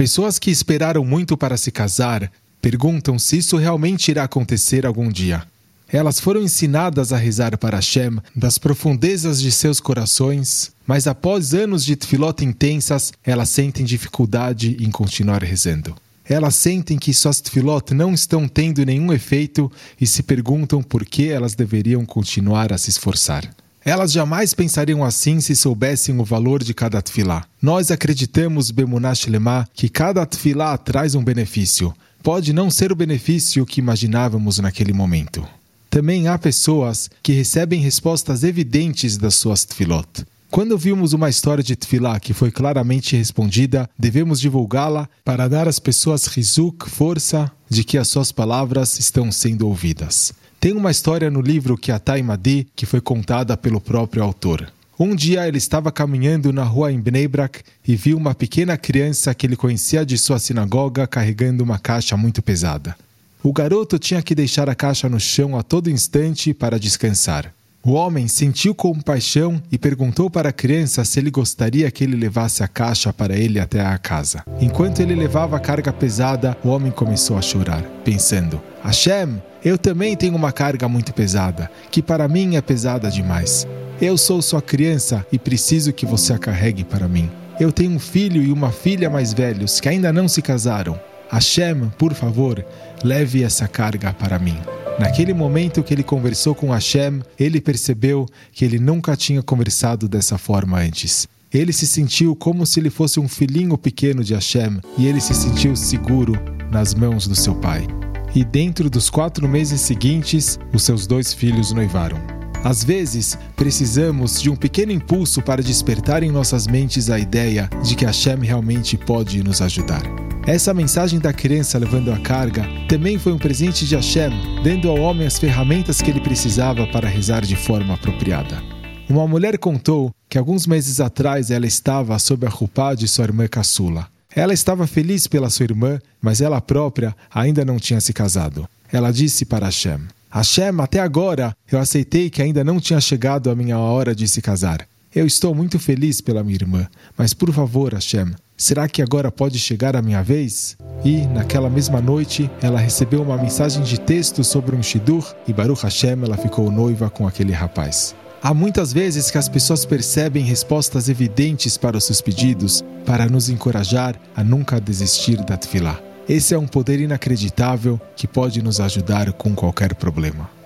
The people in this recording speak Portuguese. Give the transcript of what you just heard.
Pessoas que esperaram muito para se casar perguntam se isso realmente irá acontecer algum dia. Elas foram ensinadas a rezar para Hashem das profundezas de seus corações, mas após anos de tefilot intensas, elas sentem dificuldade em continuar rezando. Elas sentem que suas tefilot não estão tendo nenhum efeito e se perguntam por que elas deveriam continuar a se esforçar. Elas jamais pensariam assim se soubessem o valor de cada tefilá. Nós acreditamos, Bemunash Lemá, que cada tefilá traz um benefício. Pode não ser o benefício que imaginávamos naquele momento. Também há pessoas que recebem respostas evidentes das suas tefilot. Quando vimos uma história de tefilá que foi claramente respondida, devemos divulgá-la para dar às pessoas rizuk, força de que as suas palavras estão sendo ouvidas. Tem uma história no livro Kiatai Madi que foi contada pelo próprio autor. Um dia ele estava caminhando na rua em Bnei Brak e viu uma pequena criança que ele conhecia de sua sinagoga carregando uma caixa muito pesada. O garoto tinha que deixar a caixa no chão a todo instante para descansar. O homem sentiu compaixão e perguntou para a criança se ele gostaria que ele levasse a caixa para ele até a casa. Enquanto ele levava a carga pesada, o homem começou a chorar, pensando: Hashem, eu também tenho uma carga muito pesada, que para mim é pesada demais. Eu sou sua criança e preciso que você a carregue para mim. Eu tenho um filho e uma filha mais velhos que ainda não se casaram. Hashem, por favor, leve essa carga para mim. Naquele momento que ele conversou com Hashem, ele percebeu que ele nunca tinha conversado dessa forma antes. Ele se sentiu como se ele fosse um filhinho pequeno de Hashem e ele se sentiu seguro nas mãos do seu pai. E dentro dos quatro meses seguintes, os seus dois filhos noivaram. Às vezes, precisamos de um pequeno impulso para despertar em nossas mentes a ideia de que Hashem realmente pode nos ajudar. Essa mensagem da criança levando a carga também foi um presente de Hashem, dando ao homem as ferramentas que ele precisava para rezar de forma apropriada. Uma mulher contou que alguns meses atrás ela estava sob a roupa de sua irmã caçula. Ela estava feliz pela sua irmã, mas ela própria ainda não tinha se casado. Ela disse para Hashem: Hashem, até agora eu aceitei que ainda não tinha chegado a minha hora de se casar. Eu estou muito feliz pela minha irmã, mas por favor, Hashem, Será que agora pode chegar a minha vez? E, naquela mesma noite, ela recebeu uma mensagem de texto sobre um Shidur e Baruch Hashem ela ficou noiva com aquele rapaz. Há muitas vezes que as pessoas percebem respostas evidentes para os seus pedidos para nos encorajar a nunca desistir da tefilá. Esse é um poder inacreditável que pode nos ajudar com qualquer problema.